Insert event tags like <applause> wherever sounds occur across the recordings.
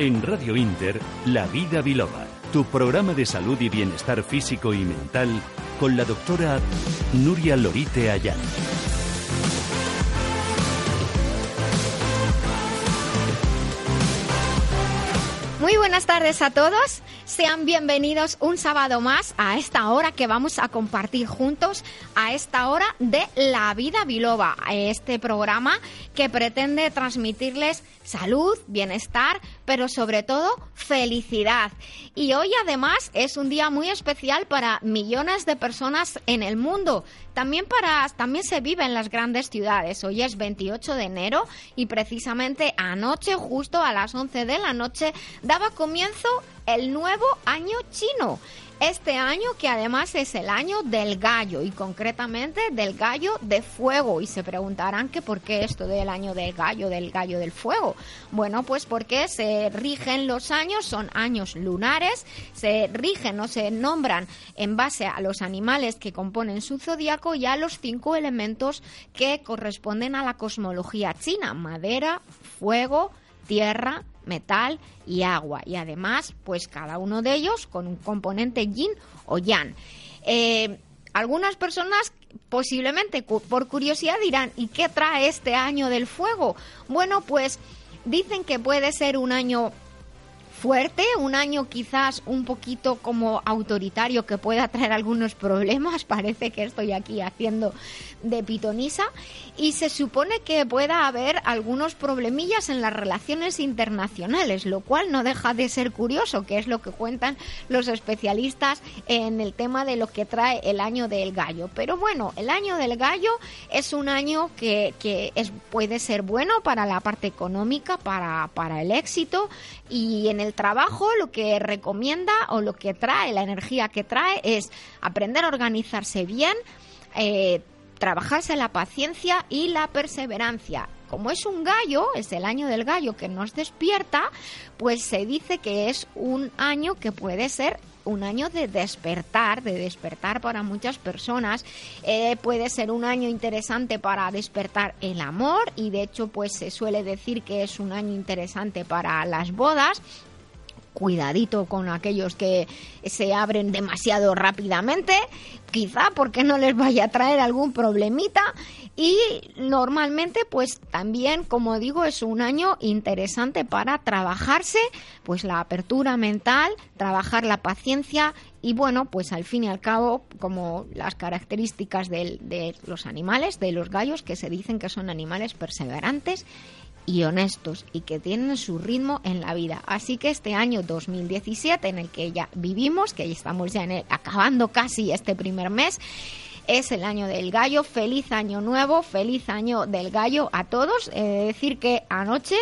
En Radio Inter, La Vida Biloba, tu programa de salud y bienestar físico y mental con la doctora Nuria Lorite Ayala. Muy buenas tardes a todos. Sean bienvenidos un sábado más a esta hora que vamos a compartir juntos, a esta hora de La Vida Biloba, este programa que pretende transmitirles salud, bienestar, pero sobre todo felicidad. Y hoy además es un día muy especial para millones de personas en el mundo. También para también se vive en las grandes ciudades. Hoy es 28 de enero y precisamente anoche justo a las 11 de la noche daba comienzo el nuevo año chino este año que además es el año del gallo y concretamente del gallo de fuego y se preguntarán que por qué esto del año del gallo, del gallo del fuego. Bueno, pues porque se rigen los años, son años lunares, se rigen o se nombran en base a los animales que componen su zodiaco y a los cinco elementos que corresponden a la cosmología china, madera, fuego, tierra, metal y agua. Y además, pues cada uno de ellos con un componente yin o yang. Eh, algunas personas posiblemente por curiosidad dirán, ¿y qué trae este año del fuego? Bueno, pues dicen que puede ser un año fuerte, un año quizás un poquito como autoritario que pueda traer algunos problemas, <laughs> parece que estoy aquí haciendo de pitonisa, y se supone que pueda haber algunos problemillas en las relaciones internacionales, lo cual no deja de ser curioso, que es lo que cuentan los especialistas en el tema de lo que trae el año del gallo. Pero bueno, el año del gallo es un año que, que es, puede ser bueno para la parte económica, para, para el éxito, y en el trabajo lo que recomienda o lo que trae, la energía que trae es aprender a organizarse bien, eh, trabajarse la paciencia y la perseverancia. Como es un gallo, es el año del gallo que nos despierta, pues se dice que es un año que puede ser un año de despertar, de despertar para muchas personas. Eh, puede ser un año interesante para despertar el amor y de hecho pues se suele decir que es un año interesante para las bodas cuidadito con aquellos que se abren demasiado rápidamente, quizá porque no les vaya a traer algún problemita. Y normalmente pues también como digo es un año interesante para trabajarse pues la apertura mental, trabajar la paciencia y bueno pues al fin y al cabo como las características de los animales, de los gallos que se dicen que son animales perseverantes y honestos y que tienen su ritmo en la vida. Así que este año 2017 en el que ya vivimos, que estamos ya en acabando casi este primer mes, es el año del gallo. Feliz año nuevo, feliz año del gallo a todos. He de decir que anoche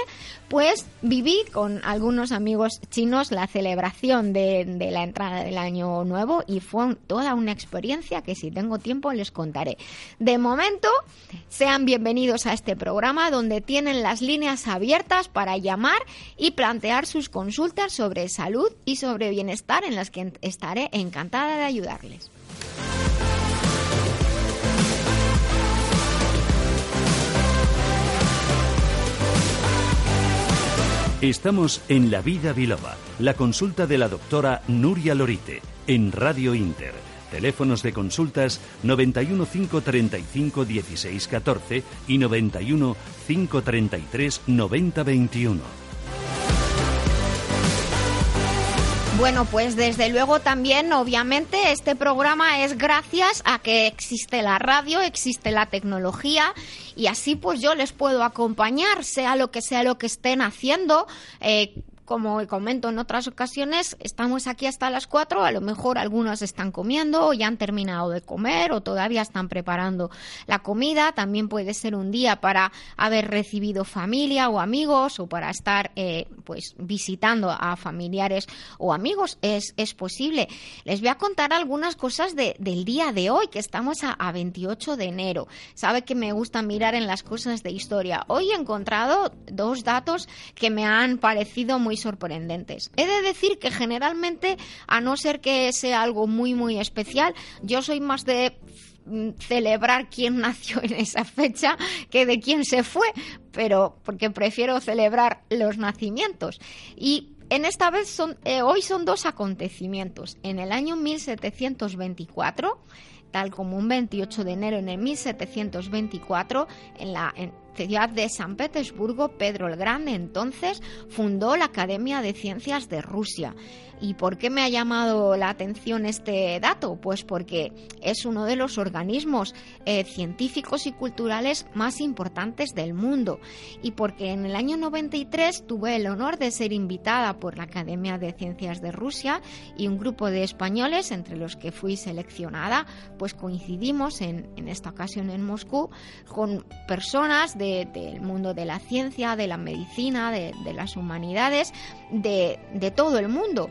pues viví con algunos amigos chinos la celebración de, de, la entrada del año nuevo y fue toda una experiencia que si tengo tiempo les contaré. De momento, sean bienvenidos a este programa donde tienen las líneas abiertas para llamar y plantear sus consultas sobre salud y sobre bienestar en las que estaré encantada de ayudarles. Estamos en La Vida Biloba, la consulta de la doctora Nuria Lorite, en Radio Inter. Teléfonos de consultas 91 535 16 14 y 91 533 90 21. Bueno, pues desde luego también, obviamente, este programa es gracias a que existe la radio, existe la tecnología y así pues yo les puedo acompañar, sea lo que sea lo que estén haciendo. Eh, como comento en otras ocasiones, estamos aquí hasta las 4, a lo mejor algunos están comiendo o ya han terminado de comer o todavía están preparando la comida. También puede ser un día para haber recibido familia o amigos o para estar eh, pues visitando a familiares o amigos. Es, es posible. Les voy a contar algunas cosas de, del día de hoy, que estamos a, a 28 de enero. Sabe que me gusta mirar en las cosas de historia. Hoy he encontrado dos datos que me han parecido muy sorprendentes. He de decir que generalmente, a no ser que sea algo muy, muy especial, yo soy más de mm, celebrar quién <laughs> nació en esa fecha que de quién se fue, pero porque prefiero celebrar los nacimientos. Y en esta vez son, eh, hoy son dos acontecimientos. En el año 1724, tal como un 28 de enero en el 1724, en la ciudad de San Petersburgo, Pedro el Grande entonces fundó la Academia de Ciencias de Rusia. ¿Y por qué me ha llamado la atención este dato? Pues porque es uno de los organismos eh, científicos y culturales más importantes del mundo y porque en el año 93 tuve el honor de ser invitada por la Academia de Ciencias de Rusia y un grupo de españoles entre los que fui seleccionada, pues coincidimos en, esta ocasión en Moscú con personas del mundo de la ciencia, de la medicina, de, las humanidades, de, de todo el mundo.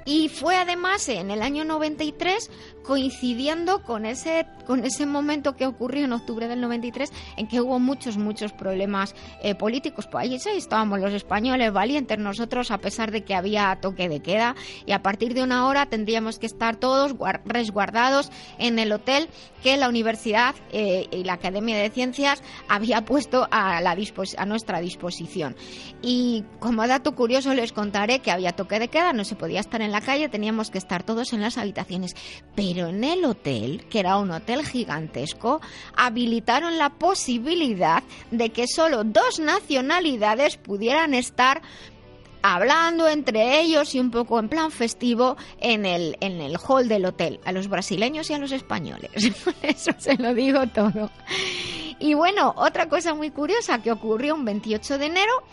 Y fue además en el año 93 coincidiendo con ese, con ese momento que ocurrió en octubre del 93 en que hubo muchos, muchos problemas eh, políticos. Pues ahí estábamos los españoles valientes nosotros a pesar de que había toque de queda y a partir de una hora tendríamos que estar todos resguardados en el hotel que la universidad eh, y la Academia de Ciencias había puesto a, la a nuestra disposición. Y como dato curioso les contaré que había toque de queda, no se podía estar en la calle, teníamos que estar todos en las habitaciones. Pero en el hotel, que era un hotel gigantesco, habilitaron la posibilidad de que solo dos nacionalidades pudieran estar hablando entre ellos y un poco en plan festivo en el, en el hall del hotel, a los brasileños y a los españoles. <laughs> Eso se lo digo todo. Y bueno, otra cosa muy curiosa que ocurrió un 28 de enero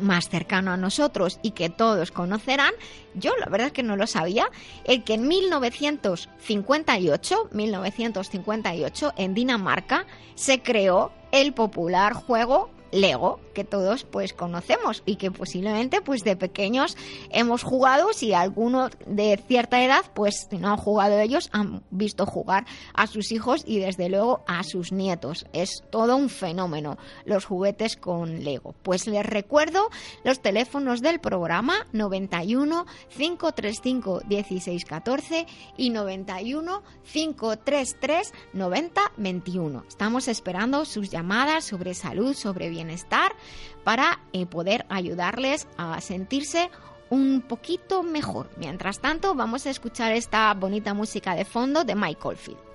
más cercano a nosotros y que todos conocerán, yo la verdad es que no lo sabía, el que en 1958, 1958 en Dinamarca se creó el popular juego Lego todos pues conocemos y que posiblemente pues de pequeños hemos jugado si alguno de cierta edad pues no han jugado ellos han visto jugar a sus hijos y desde luego a sus nietos. Es todo un fenómeno los juguetes con Lego. Pues les recuerdo los teléfonos del programa 91 535 1614 y 91 533 90 21 estamos esperando sus llamadas sobre salud sobre bienestar para eh, poder ayudarles a sentirse un poquito mejor. Mientras tanto, vamos a escuchar esta bonita música de fondo de Michael Field.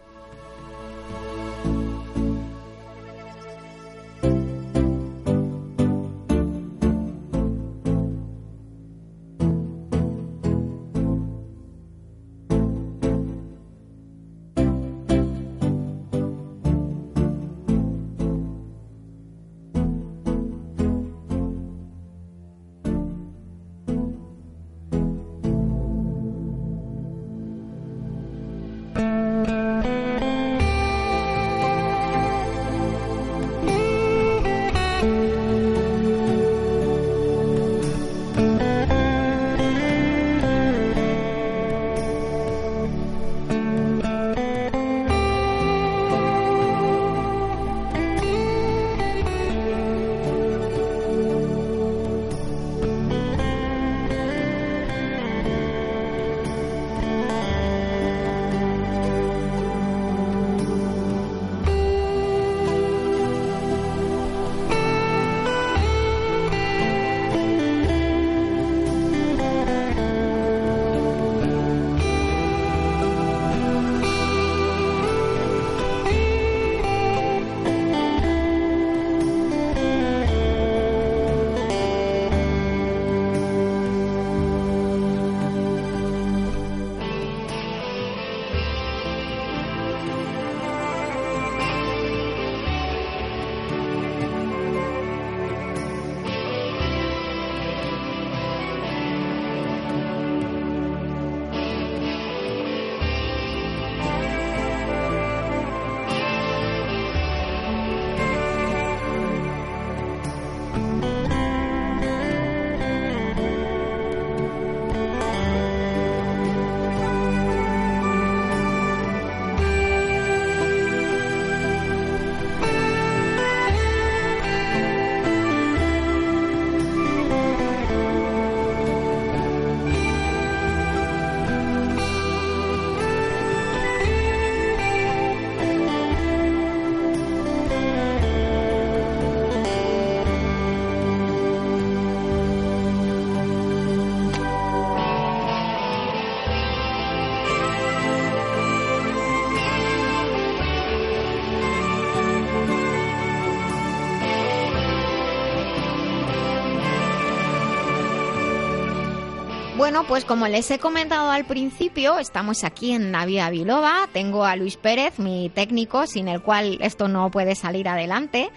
Bueno, pues como les he comentado al principio, estamos aquí en Navia Biloba. Tengo a Luis Pérez, mi técnico, sin el cual esto no puede salir adelante.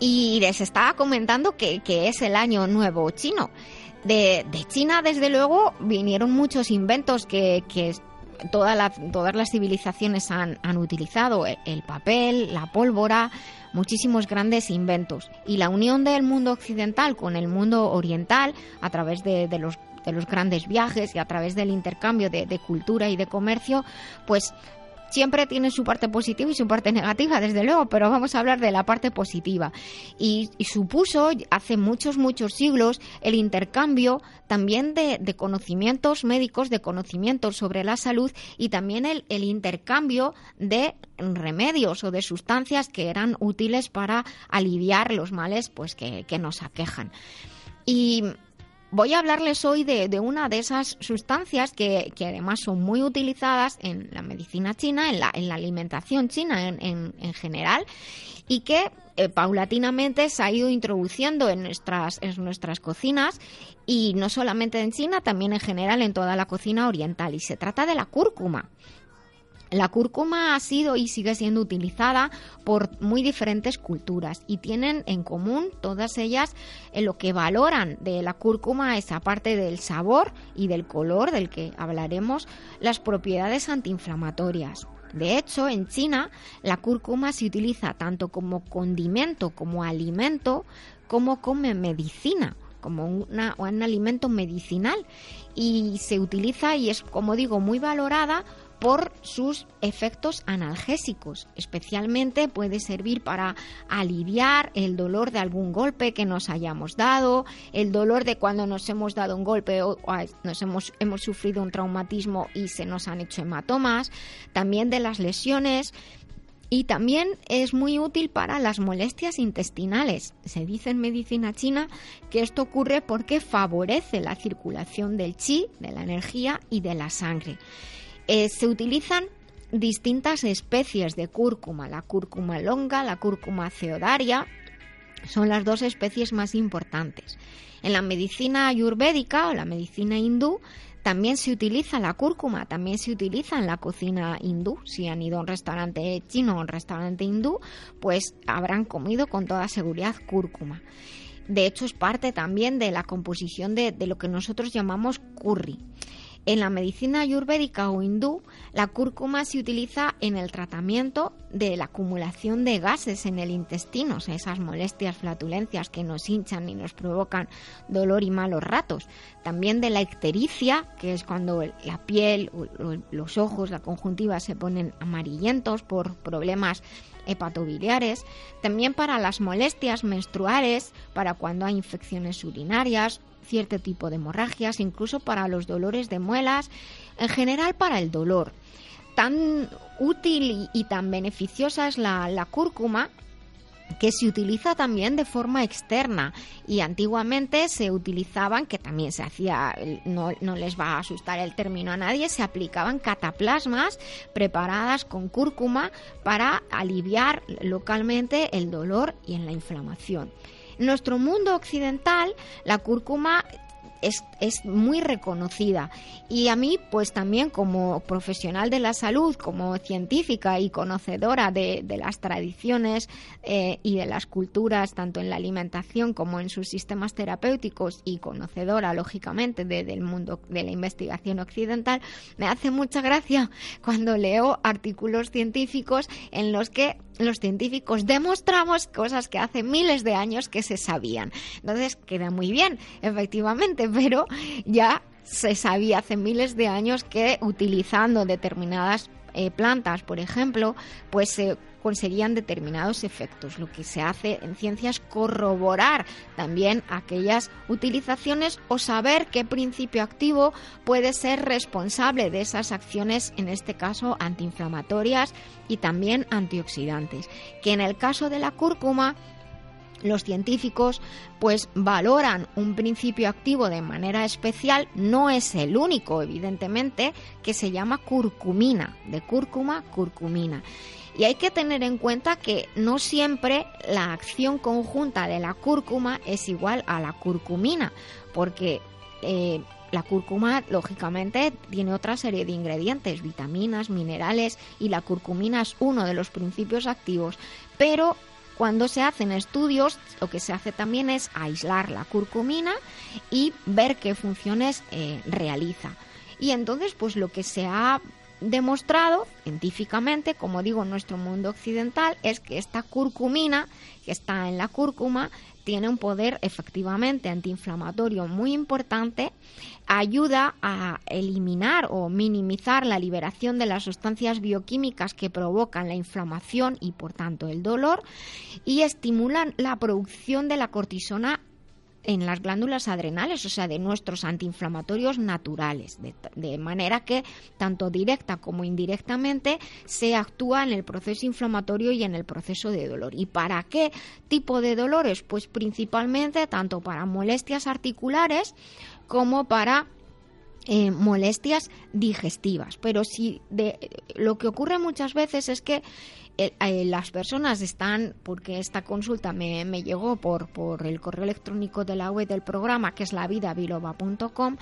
Y les estaba comentando que, es el año nuevo chino. De, China, desde luego, vinieron muchos inventos que, todas las civilizaciones han, utilizado. El papel, la pólvora, muchísimos grandes inventos. Y la unión del mundo occidental con el mundo oriental, a través de los de los grandes viajes y a través del intercambio de, cultura y de comercio, pues siempre tiene su parte positiva y su parte negativa, desde luego, pero vamos a hablar de la parte positiva. Y, supuso hace muchos, muchos siglos el intercambio también de, conocimientos médicos, de conocimientos sobre la salud y también el, intercambio de remedios o de sustancias que eran útiles para aliviar los males pues, que nos aquejan. Y Voy a hablarles hoy de, una de esas sustancias que, además son muy utilizadas en la medicina china, en la, en la alimentación china en, general, y que eh, paulatinamente se ha ido introduciendo en nuestras, en nuestras cocinas y no solamente en China, también en general en toda la cocina oriental. Y se trata de la cúrcuma. La cúrcuma ha sido y sigue siendo utilizada por muy diferentes culturas y tienen en común todas ellas en lo que valoran de la cúrcuma es aparte del sabor y del color del que hablaremos, las propiedades antiinflamatorias. De hecho, en China la cúrcuma se utiliza tanto como condimento, como alimento, como como medicina como un alimento medicinal y se utiliza y es, como digo, muy valorada por sus efectos analgésicos. Especialmente puede servir para aliviar el dolor de algún golpe que nos hayamos dado, el dolor de cuando nos hemos dado un golpe o, nos hemos, hemos sufrido un traumatismo y se nos han hecho hematomas, también de las lesiones. Y también es muy útil para las molestias intestinales. Se dice en medicina china que esto ocurre porque favorece la circulación del chi, de la energía y de la sangre. Eh, se utilizan distintas especies de cúrcuma, la cúrcuma longa, la cúrcuma ceodaria, son las dos especies más importantes. En la medicina ayurvédica o la medicina hindú también se utiliza la cúrcuma, también se utiliza en la cocina hindú. Si han ido a un restaurante chino o un restaurante hindú, pues habrán comido con toda seguridad cúrcuma. De hecho, es parte también de la composición de, de lo que nosotros llamamos curry. En la medicina ayurvédica o hindú, la cúrcuma se utiliza en el tratamiento de la acumulación de gases en el intestino, o sea, esas molestias, flatulencias que nos hinchan y nos provocan dolor y malos ratos. También de la ictericia, que es cuando la piel, los ojos, la conjuntiva se ponen amarillentos por problemas hepatobiliares, también para las molestias menstruales, para cuando hay infecciones urinarias cierto tipo de hemorragias, incluso para los dolores de muelas, en general para el dolor. Tan útil y, tan beneficiosa es la, cúrcuma que se utiliza también de forma externa y antiguamente se utilizaban, que también se hacía, no, no, les va a asustar el término a nadie, se aplicaban cataplasmas preparadas con cúrcuma para aliviar localmente el dolor y en la inflamación. Nuestro mundo occidental, la cúrcuma es, muy reconocida. Y a mí pues también como profesional de la salud, como científica y conocedora de, las tradiciones eh, y de las culturas tanto en la alimentación como en sus sistemas terapéuticos y conocedora lógicamente del mundo de la investigación occidental, me hace mucha gracia cuando leo artículos científicos en los que los científicos demostramos cosas que hace miles de años que se sabían. Entonces queda muy bien, efectivamente, <laughs> pero ya se sabía hace miles de años que utilizando determinadas eh, plantas, por ejemplo, pues se conseguían determinados efectos. Lo que se hace en ciencia es corroborar también aquellas utilizaciones o saber qué principio activo puede ser responsable de esas acciones, en este caso antiinflamatorias y también antioxidantes. Que en el caso de la cúrcuma los científicos pues valoran un principio activo de manera especial, no es el único evidentemente, que se llama curcumina, de cúrcuma, curcumina. Y hay que tener en cuenta que no siempre la acción conjunta de la cúrcuma es igual a la curcumina, porque eh, la cúrcuma, lógicamente, tiene otra serie de ingredientes, vitaminas, minerales, y la curcumina es uno de los principios activos. Pero cuando se hacen estudios, lo que se hace también es aislar la curcumina y ver qué funciones eh, realiza. Y entonces, pues lo que se ha demostrado científicamente, como digo, en nuestro mundo occidental, es que esta curcumina que está en la cúrcuma tiene un poder efectivamente antiinflamatorio muy importante, ayuda a eliminar o minimizar la liberación de las sustancias bioquímicas que provocan la inflamación y por tanto el dolor y estimulan la producción de la cortisona en las glándulas adrenales, o sea, de nuestros antiinflamatorios naturales, de, manera que tanto directa como indirectamente se actúa en el proceso inflamatorio y en el proceso de dolor. ¿Y para qué tipo de dolores? Pues principalmente tanto para molestias articulares como para eh, molestias digestivas. Pero si de, lo que ocurre muchas veces es que eh, eh, las personas están, porque esta consulta me, me llegó por, por el correo electrónico de la web del programa, que es lavidabiloba.com,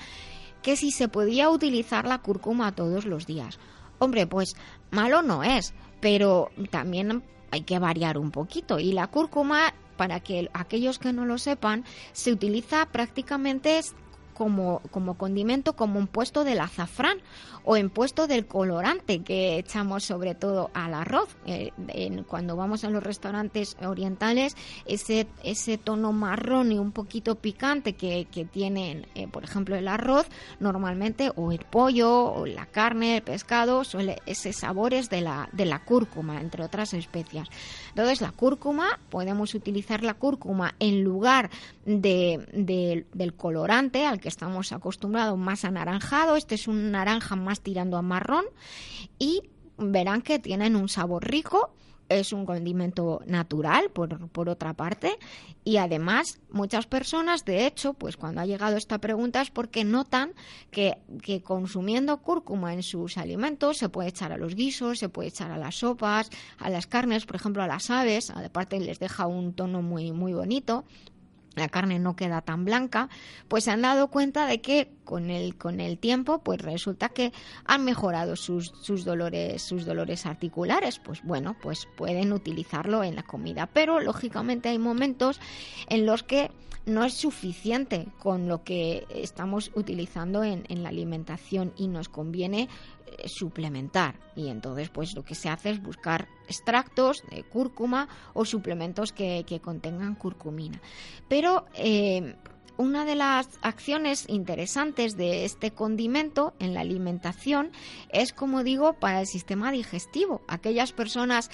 que si se podía utilizar la cúrcuma todos los días. Hombre, pues malo no es, pero también hay que variar un poquito. Y la cúrcuma, para que aquellos que no lo sepan, se utiliza prácticamente como, como condimento, como un puesto del azafrán o en puesto del colorante que echamos sobre todo al arroz. Eh, cuando vamos a los restaurantes orientales, ese, ese tono marrón y un poquito picante que, que tienen, eh, por ejemplo, el arroz, normalmente, o el pollo, o la carne, el pescado, suele, ese sabor es de la, de la cúrcuma, entre otras especias. Entonces, la cúrcuma, podemos utilizar la cúrcuma en lugar de, del colorante al que estamos acostumbrados más anaranjado. Este es un naranja más tirando a marrón y verán que tienen un sabor rico es un condimento natural por, por, otra parte y además muchas personas de hecho pues cuando ha llegado esta pregunta es porque notan que, que, consumiendo cúrcuma en sus alimentos se puede echar a los guisos se puede echar a las sopas a las carnes por ejemplo a las aves aparte les deja un tono muy muy bonito la carne no queda tan blanca, pues se han dado cuenta de que con el, con el tiempo, pues resulta que han mejorado sus, sus, dolores, sus dolores articulares. Pues bueno, pues pueden utilizarlo en la comida. Pero lógicamente hay momentos en los que no es suficiente con lo que estamos utilizando en, en la alimentación y nos conviene suplementar y entonces pues lo que se hace es buscar extractos de cúrcuma o suplementos que, contengan curcumina pero eh, una de las acciones interesantes de este condimento en la alimentación es, como digo, para el sistema digestivo. Aquellas personas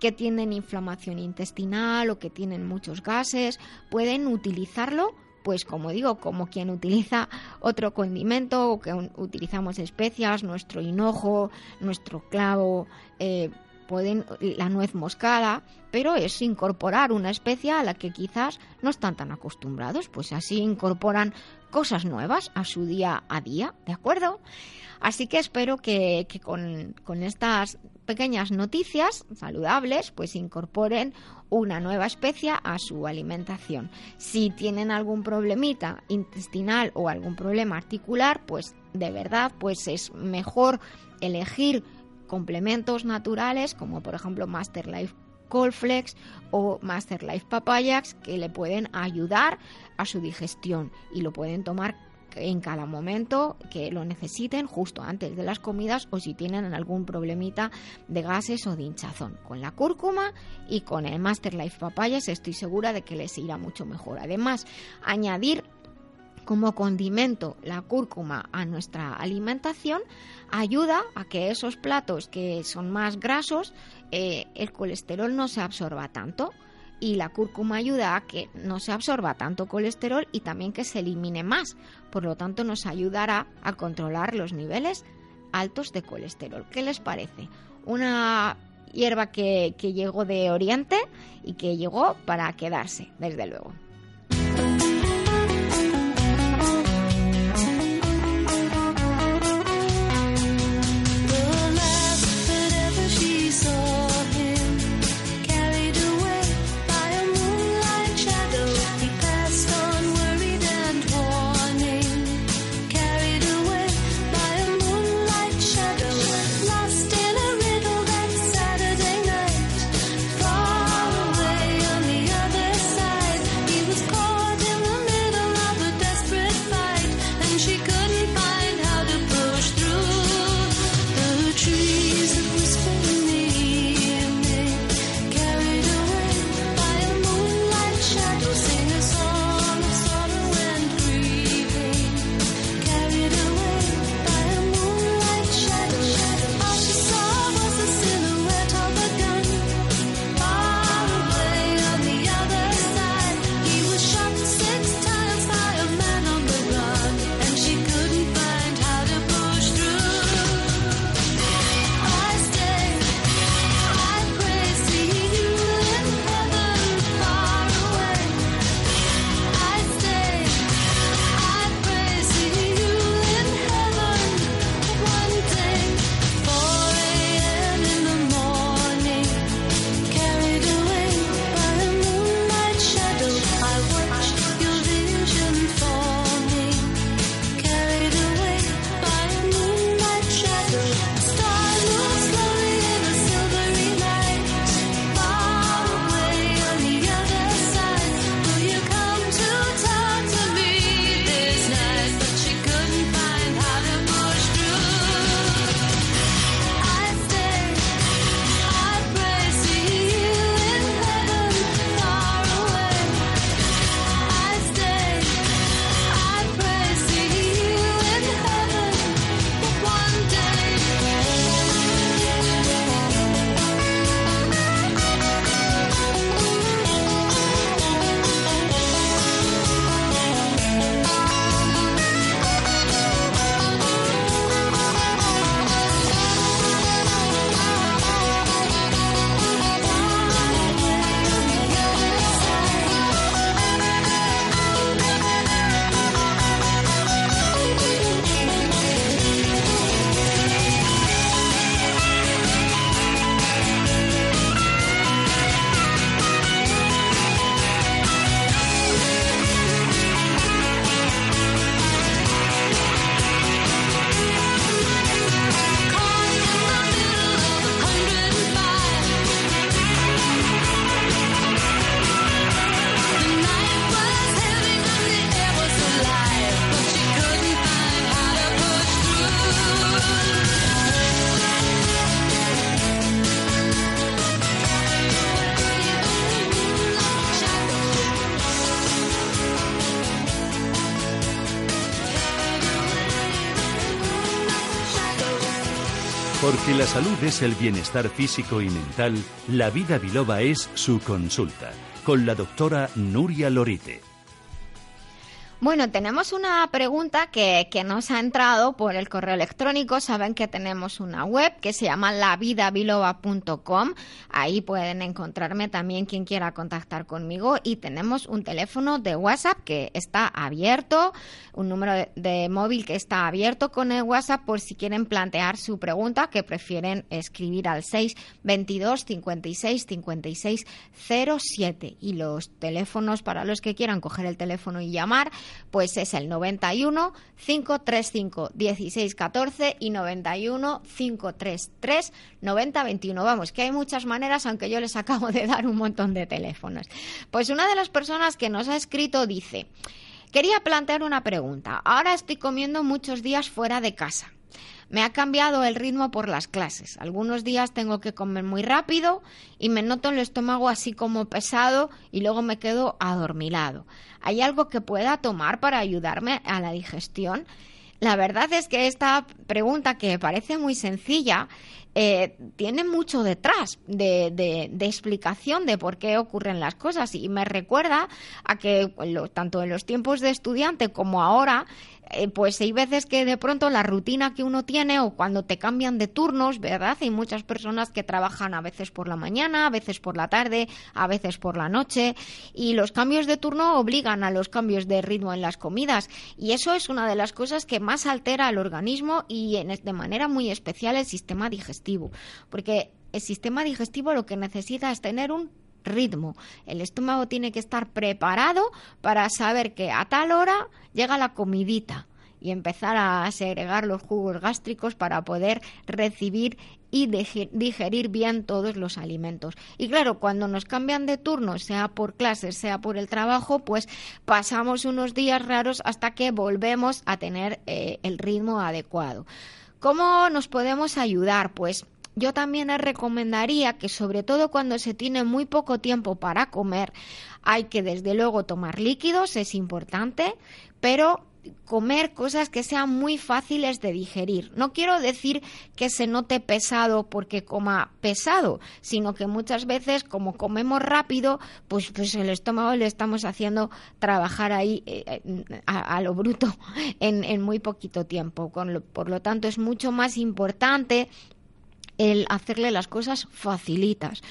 que tienen inflamación intestinal o que tienen muchos gases pueden utilizarlo pues como digo, como quien utiliza otro condimento o que utilizamos especias, nuestro hinojo, nuestro clavo, eh, pueden la nuez moscada, pero es incorporar una especia a la que quizás no están tan acostumbrados, pues así incorporan cosas nuevas a su día a día, ¿de acuerdo? Así que espero que, con, con, estas pequeñas noticias saludables, pues incorporen una nueva especie a su alimentación. Si tienen algún problemita intestinal o algún problema articular, pues de verdad, pues es mejor elegir complementos naturales como por ejemplo Master Life Colflex o Master Life Papayax que le pueden ayudar a su digestión y lo pueden tomar en cada momento que lo necesiten justo antes de las comidas o si tienen algún problemita de gases o de hinchazón. Con la cúrcuma y con el Master Life Papayas estoy segura de que les irá mucho mejor. Además, añadir como condimento la cúrcuma a nuestra alimentación ayuda a que esos platos que son más grasos eh, el colesterol no se absorba tanto y la cúrcuma ayuda a que no se absorba tanto colesterol y también que se elimine más. Por lo tanto, nos ayudará a controlar los niveles altos de colesterol. ¿Qué les parece? Una hierba que, que llegó de Oriente y que llegó para quedarse, desde luego. Salud es el bienestar físico y mental, la vida biloba es su consulta, con la doctora Nuria Lorite. Bueno, tenemos una pregunta que, que, nos ha entrado por el correo electrónico. Saben que tenemos una web que se llama lavidabiloba.com. Ahí pueden encontrarme también quien quiera contactar conmigo. Y tenemos un teléfono de WhatsApp que está abierto, un número de, de móvil que está abierto con el WhatsApp por si quieren plantear su pregunta, que prefieren escribir al 622 56 56 07. Y los teléfonos para los que quieran coger el teléfono y llamar pues es el 91 535 1614 y 91 533 9021. Vamos, que hay muchas maneras, aunque yo les acabo de dar un montón de teléfonos. Pues una de las personas que nos ha escrito dice, quería plantear una pregunta. Ahora estoy comiendo muchos días fuera de casa. Me ha cambiado el ritmo por las clases. Algunos días tengo que comer muy rápido y me noto el estómago así como pesado y luego me quedo adormilado. ¿Hay algo que pueda tomar para ayudarme a la digestión? La verdad es que esta pregunta, que parece muy sencilla, eh, tiene mucho detrás de, de, explicación de por qué ocurren las cosas y me recuerda a que tanto en los tiempos de estudiante como ahora eh, pues hay veces que de pronto la rutina que uno tiene o cuando te cambian de turnos, ¿verdad? Hay muchas personas que trabajan a veces por la mañana, a veces por la tarde, a veces por la noche y los cambios de turno obligan a los cambios de ritmo en las comidas y eso es una de las cosas que más altera al organismo y de manera muy especial el sistema digestivo, porque el sistema digestivo lo que necesita es tener un ritmo. El estómago tiene que estar preparado para saber que a tal hora llega la comidita y empezar a segregar los jugos gástricos para poder recibir y digerir bien todos los alimentos. Y claro, cuando nos cambian de turno, sea por clases, sea por el trabajo, pues pasamos unos días raros hasta que volvemos a tener eh, el ritmo adecuado. ¿Cómo nos podemos ayudar? Pues yo también les recomendaría que sobre todo cuando se tiene muy poco tiempo para comer, hay que desde luego tomar líquidos, es importante, pero comer cosas que sean muy fáciles de digerir. No quiero decir que se note pesado porque coma pesado, sino que muchas veces como comemos rápido, pues, pues el estómago le estamos haciendo trabajar ahí eh, eh, a, lo bruto <laughs> en, en muy poquito tiempo. por lo tanto, es mucho más importante el hacerle las cosas facilitas.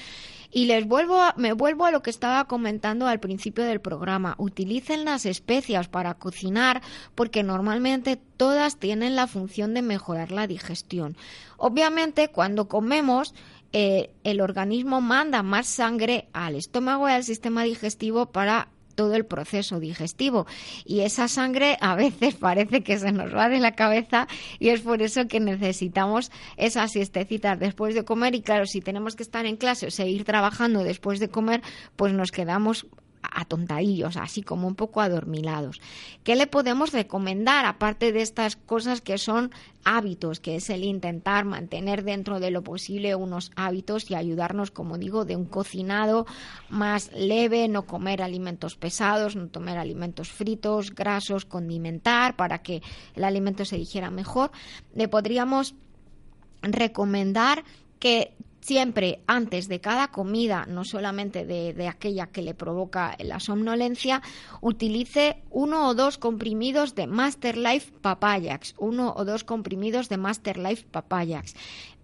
Y les vuelvo me vuelvo a lo que estaba comentando al principio del programa. Utilicen las especias para cocinar porque normalmente todas tienen la función de mejorar la digestión. Obviamente cuando comemos eh, el organismo manda más sangre al estómago y al sistema digestivo para todo el proceso digestivo. Y esa sangre a veces parece que se nos va de la cabeza y es por eso que necesitamos esas siestecitas después de comer. Y claro, si tenemos que estar en clase o seguir trabajando después de comer, pues nos quedamos atontadillos, así como un poco adormilados. ¿Qué le podemos recomendar, aparte de estas cosas que son hábitos, que es el intentar mantener dentro de lo posible unos hábitos y ayudarnos, como digo, de un cocinado más leve, no comer alimentos pesados, no comer alimentos fritos, grasos, condimentar para que el alimento se digiera mejor? Le podríamos recomendar que siempre antes de cada comida, no solamente de, aquella que le provoca la somnolencia, utilice uno o dos comprimidos de Master Life Papayax, uno o dos comprimidos de Master Life Papayax.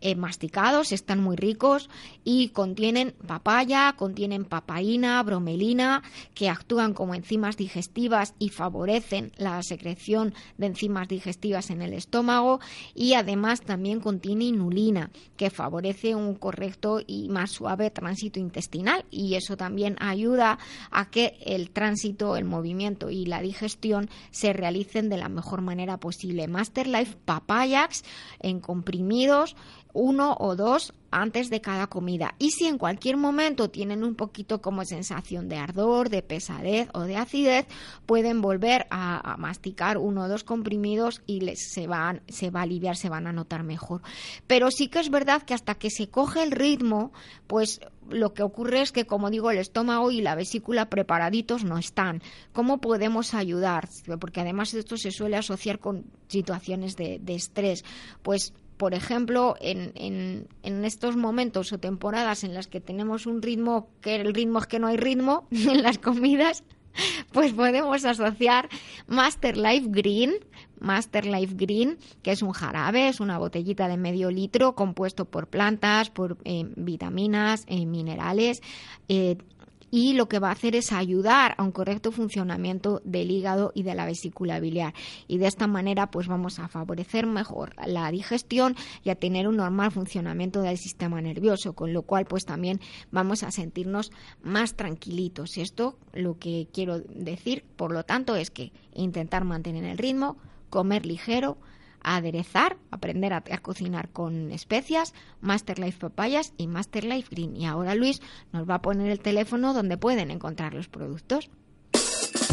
Eh, masticados, están muy ricos y contienen papaya, contienen papaína, bromelina, que actúan como enzimas digestivas y favorecen la secreción de enzimas digestivas en el estómago y además también contiene inulina, que favorece un correcto y más suave tránsito intestinal y eso también ayuda a que el tránsito, el movimiento y la digestión se realicen de la mejor manera posible. Master Life Papayax en comprimidos uno o dos antes de cada comida. Y si en cualquier momento tienen un poquito como sensación de ardor, de pesadez o de acidez, pueden volver a, masticar uno o dos comprimidos y les, se, van, se va a aliviar, se van a notar mejor. Pero sí que es verdad que hasta que se coge el ritmo, pues lo que ocurre es que, como digo, el estómago y la vesícula preparaditos no están. ¿Cómo podemos ayudar? Porque además esto se suele asociar con situaciones de, de estrés. Pues por ejemplo, en, en, en, estos momentos o temporadas en las que tenemos un ritmo, que el ritmo es que no hay ritmo <laughs> en las comidas, pues podemos asociar Master Life Green, Master Life Green, que es un jarabe, es una botellita de medio litro compuesto por plantas, por eh, vitaminas, eh, minerales. Eh, y lo que va a hacer es ayudar a un correcto funcionamiento del hígado y de la vesícula biliar. Y de esta manera, pues vamos a favorecer mejor la digestión y a tener un normal funcionamiento del sistema nervioso, con lo cual, pues también vamos a sentirnos más tranquilitos. Esto lo que quiero decir, por lo tanto, es que intentar mantener el ritmo, comer ligero, aderezar, aprender a, cocinar con especias, Master Life Papayas y Master Life Green. Y ahora Luis nos va a poner el teléfono donde pueden encontrar los productos.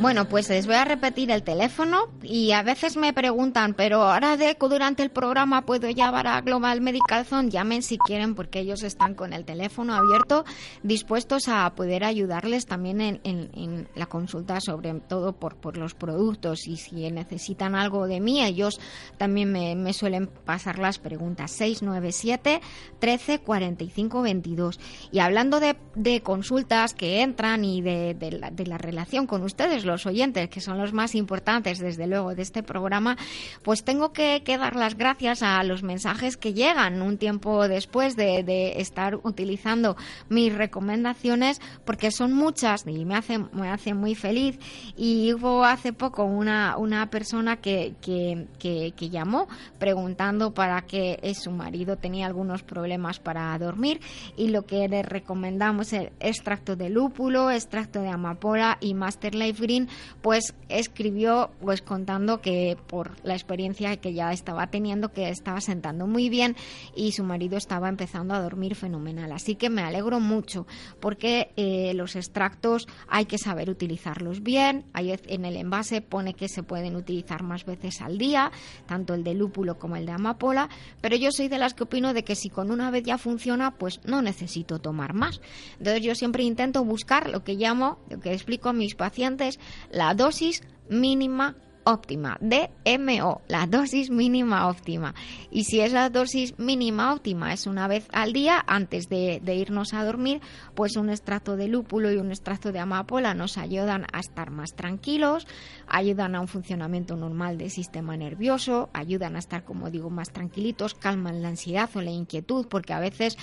Bueno, pues les voy a repetir el teléfono y a veces me preguntan, pero ahora de durante el programa puedo llamar a Global Medical Zone, llamen si quieren porque ellos están con el teléfono abierto, dispuestos a poder ayudarles también en, la consulta, sobre todo por, por los productos. Y si necesitan algo de mí, ellos también me, suelen pasar las preguntas. 697 13 45 22. Y hablando de, de consultas que entran y de, de la relación con ustedes, los oyentes, que son los más importantes, desde luego, de este programa, pues tengo que, dar las gracias a los mensajes que llegan un tiempo después de, estar utilizando mis recomendaciones, porque son muchas y me hace, me hace muy feliz. Y hubo hace poco una, una persona que, que, que, llamó preguntando para que su marido tenía algunos problemas para dormir y lo que le recomendamos es extracto de lúpulo, extracto de amapola y Master Life Green pues escribió pues contando que por la experiencia que ya estaba teniendo, que estaba sentando muy bien y su marido estaba empezando a dormir fenomenal. Así que me alegro mucho porque eh, los extractos hay que saber utilizarlos bien. en el envase pone que se pueden utilizar más veces al día, tanto el de lúpulo como el de amapola, pero yo soy de las que opino de que si con una vez ya funciona, pues no necesito tomar más. Entonces yo siempre intento buscar lo que llamo, lo que explico a mis pacientes, la dosis mínima óptima, DMO, la dosis mínima óptima. Y si esa dosis mínima óptima es una vez al día, antes de, irnos a dormir, pues un extracto de lúpulo y un extracto de amapola nos ayudan a estar más tranquilos, ayudan a un funcionamiento normal del sistema nervioso, ayudan a estar, como digo, más tranquilitos, calman la ansiedad o la inquietud, porque a veces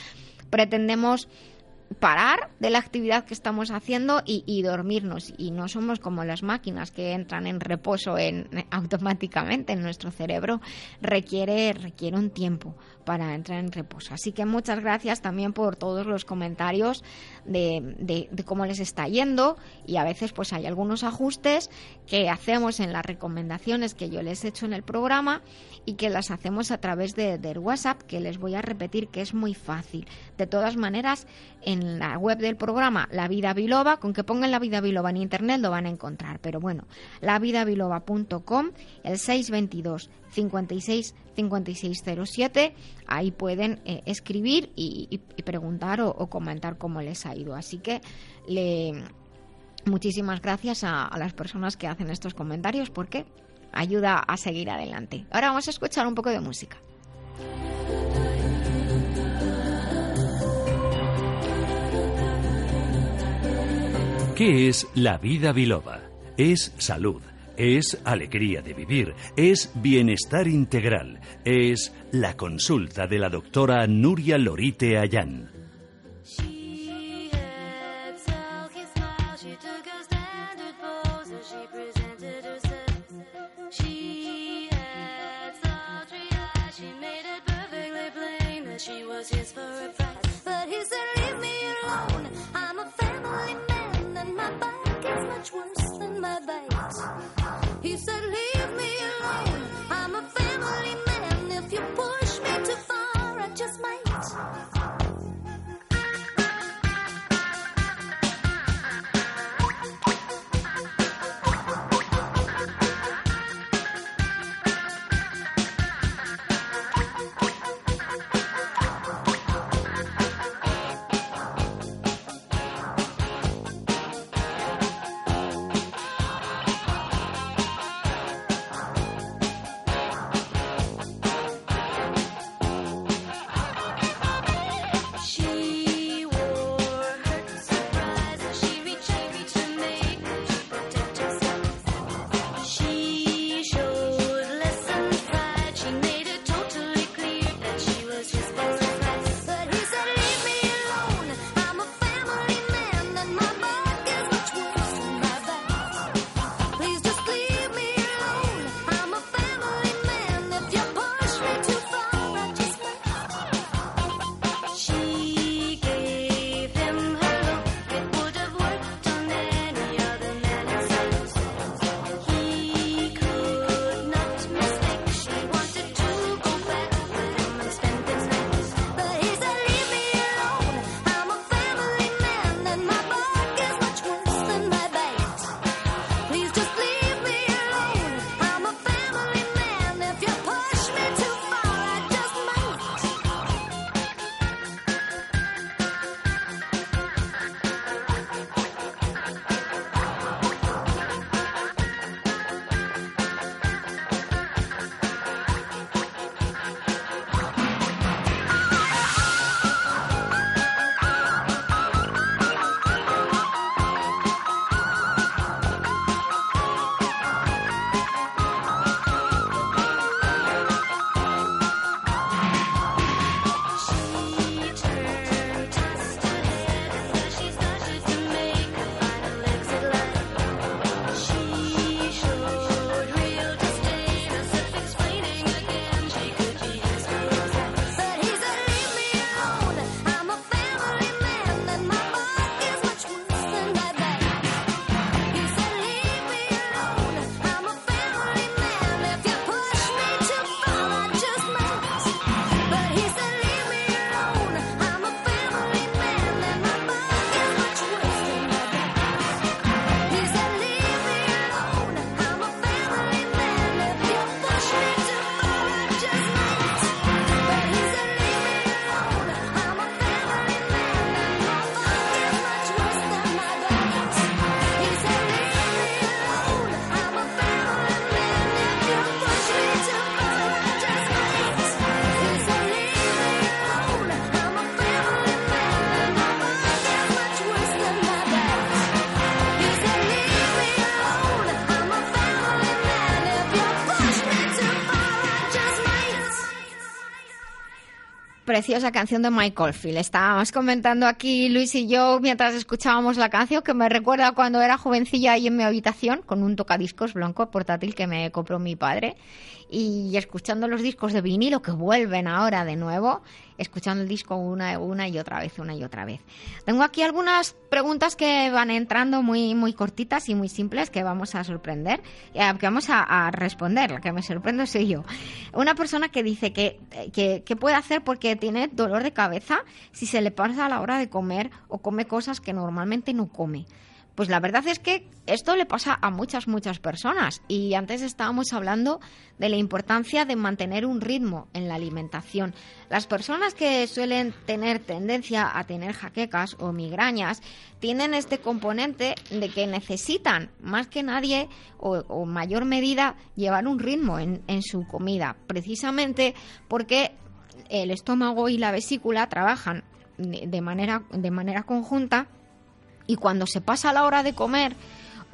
pretendemos parar de la actividad que estamos haciendo y, dormirnos y no somos como las máquinas que entran en reposo en, automáticamente en nuestro cerebro requiere requiere un tiempo para entrar en reposo. Así que muchas gracias también por todos los comentarios de, cómo les está yendo y a veces pues hay algunos ajustes que hacemos en las recomendaciones que yo les he hecho en el programa y que las hacemos a través de, del WhatsApp que les voy a repetir que es muy fácil. De todas maneras, la web del programa La Vida Biloba, con que pongan La Vida Biloba en internet lo van a encontrar, pero bueno, lavidabiloba.com, el 622 56 5607. Ahí pueden eh, escribir y, preguntar o, comentar cómo les ha ido. Así que le, muchísimas gracias a, a las personas que hacen estos comentarios porque ayuda a seguir adelante. Ahora vamos a escuchar un poco de música. ¿Qué es la vida biloba? Es salud es alegría de vivir, es bienestar integral, es la consulta de la doctora Nuria Lorite Ayán. Preciosa canción de Michael Field. Estábamos comentando aquí Luis y yo mientras escuchábamos la canción que me recuerda cuando era jovencilla ahí en mi habitación con un tocadiscos blanco portátil que me compró mi padre y escuchando los discos de vinilo que vuelven ahora de nuevo, escuchando el disco una, una y otra vez, una y otra vez. Tengo aquí algunas preguntas que van entrando muy, muy cortitas y muy simples que vamos a sorprender, eh, que vamos a, responder. La que me sorprende soy yo. Una persona que dice que, que, que puede hacer porque tiene dolor de cabeza si se le pasa a la hora de comer o come cosas que normalmente no come. Pues la verdad es que esto le pasa a muchas, muchas personas. Y antes estábamos hablando de la importancia de mantener un ritmo en la alimentación. Las personas que suelen tener tendencia a tener jaquecas o migrañas tienen este componente de que necesitan, más que nadie o, mayor medida, llevar un ritmo en, en su comida. Precisamente porque el estómago y la vesícula trabajan de manera conjunta y cuando se pasa la hora de comer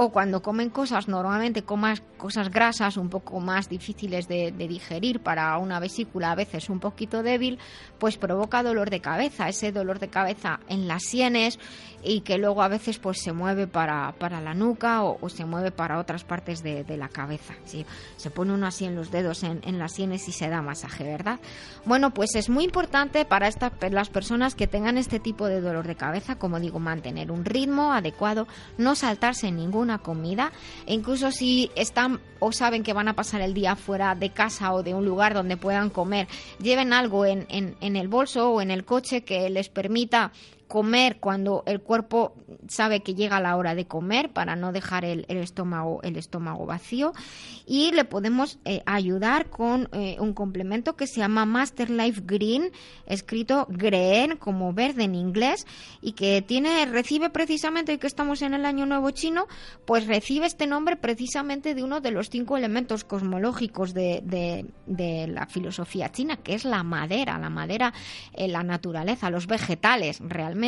o cuando comen cosas normalmente comas cosas grasas un poco más difíciles de, digerir para una vesícula a veces un poquito débil pues provoca dolor de cabeza ese dolor de cabeza en las sienes y que luego a veces pues se mueve para, para la nuca o, se mueve para otras partes de, la cabeza ¿sí? se pone uno así en los dedos en, en, las sienes y se da masaje verdad bueno pues es muy importante para estas las personas que tengan este tipo de dolor de cabeza como digo mantener un ritmo adecuado no saltarse ninguna comida. E incluso si están o saben que van a pasar el día fuera de casa o de un lugar donde puedan comer lleven algo en, en, en el bolso o en el coche que les permita comer cuando el cuerpo sabe que llega la hora de comer para no dejar el, estómago el estómago vacío. Y le podemos eh, ayudar con eh, un complemento que se llama Master Life Green escrito green como verde en inglés y que tiene recibe precisamente que estamos en el año nuevo chino pues recibe este nombre precisamente de uno de los cinco elementos cosmológicos de, de, la filosofía china que es la madera la madera eh, la naturaleza los vegetales realmente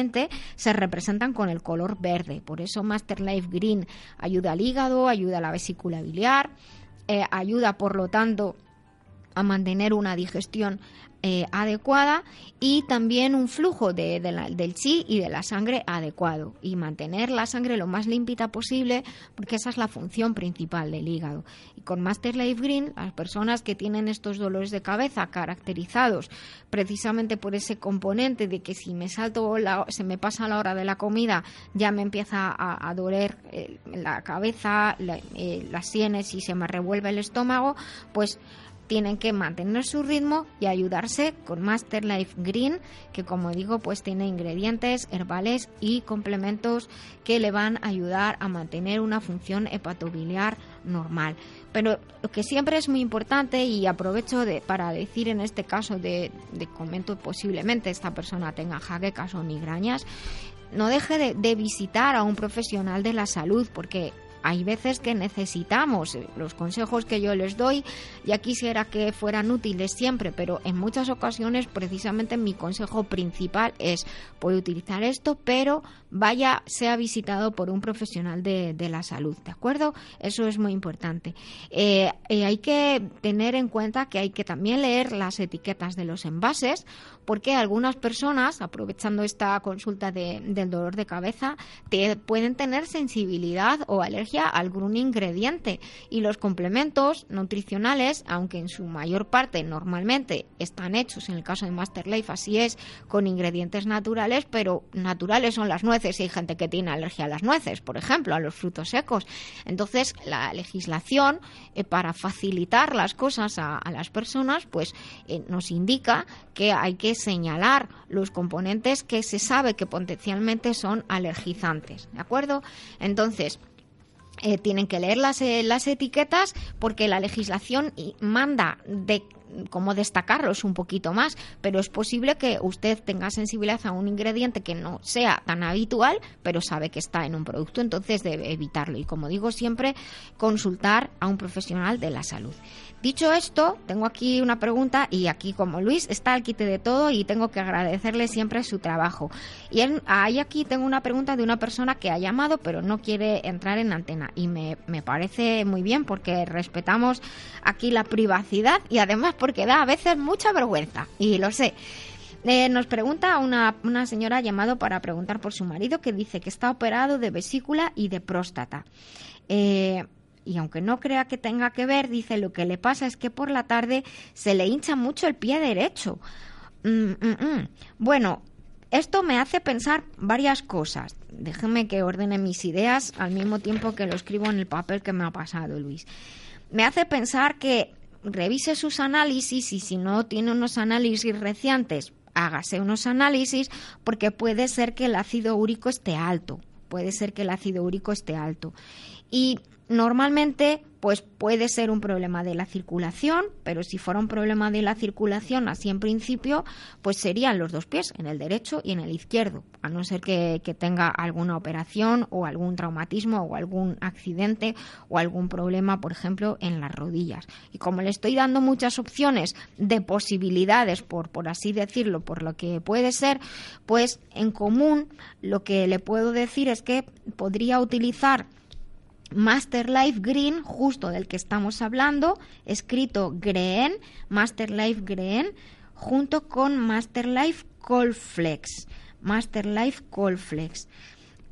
se representan con el color verde. Por eso Master Life Green ayuda al hígado, ayuda a la vesícula biliar, eh, ayuda por lo tanto a mantener una digestión eh, adecuada y también un flujo de, del chi y de la sangre adecuado y mantener la sangre lo más limpita posible porque esa es la función principal del hígado. Y con Master Life Green, las personas que tienen estos dolores de cabeza caracterizados precisamente por ese componente de que si me salto, se me pasa la hora de la comida, ya me empieza a, doler eh, la cabeza, eh, las sienes y se me revuelve el estómago, pues tienen que mantener su ritmo y ayudarse con Master Life Green, que como digo, pues tiene ingredientes herbales y complementos que le van a ayudar a mantener una función hepatobiliar normal. Pero lo que siempre es muy importante y aprovecho de, para decir en este caso de, de comento posiblemente esta persona tenga jaquecas o migrañas, no deje de, de, visitar a un profesional de la salud porque hay veces que necesitamos los consejos que yo les doy, ya quisiera que fueran útiles siempre, pero en muchas ocasiones precisamente mi consejo principal es puede utilizar esto, pero vaya, sea visitado por un profesional de, la salud, ¿de acuerdo? Eso es muy importante. Eh, eh, hay que tener en cuenta que hay que también leer las etiquetas de los envases, porque algunas personas, aprovechando esta consulta del dolor de cabeza, pueden tener sensibilidad o alergia algún ingrediente y los complementos nutricionales, aunque en su mayor parte normalmente están hechos, en el caso de Master Life así es, con ingredientes naturales, pero naturales son las nueces y hay gente que tiene alergia a las nueces, por ejemplo, a los frutos secos. Entonces, la legislación eh, para facilitar las cosas a, las personas, pues eh, nos indica que hay que señalar los componentes que se sabe que potencialmente son alergizantes, ¿de acuerdo? Entonces, eh, tienen que leer las, eh, las etiquetas porque la legislación manda de cómo destacarlos un poquito más, pero es posible que usted tenga sensibilidad a un ingrediente que no sea tan habitual, pero sabe que está en un producto, entonces debe evitarlo. Y como digo siempre, consultar a un profesional de la salud. Dicho esto, tengo aquí una pregunta y aquí como Luis está al quite de todo y tengo que agradecerle siempre su trabajo. Y ahí aquí tengo una pregunta de una persona que ha llamado pero no quiere entrar en antena y me, me parece muy bien porque respetamos aquí la privacidad y además porque da a veces mucha vergüenza y lo sé. Eh, nos pregunta una, una señora llamado para preguntar por su marido que dice que está operado de vesícula y de próstata. Eh, y aunque no crea que tenga que ver, dice lo que le pasa es que por la tarde se le hincha mucho el pie derecho. Mm, mm, mm. Bueno, esto me hace pensar varias cosas. Déjeme que ordene mis ideas al mismo tiempo que lo escribo en el papel que me ha pasado, Luis. Me hace pensar que revise sus análisis y si no tiene unos análisis recientes, hágase unos análisis porque puede ser que el ácido úrico esté alto. Puede ser que el ácido úrico esté alto. Y normalmente pues puede ser un problema de la circulación, pero si fuera un problema de la circulación así en principio, pues serían los dos pies, en el derecho y en el izquierdo, a no ser que, tenga alguna operación o algún traumatismo o algún accidente o algún problema, por ejemplo, en las rodillas. Y como le estoy dando muchas opciones de posibilidades, por, por así decirlo, por lo que puede ser, pues en común lo que le puedo decir es que podría utilizar Master Life Green, justo del que estamos hablando, escrito Green, Master Life Green, junto con Master Life Colflex. Master Life Colflex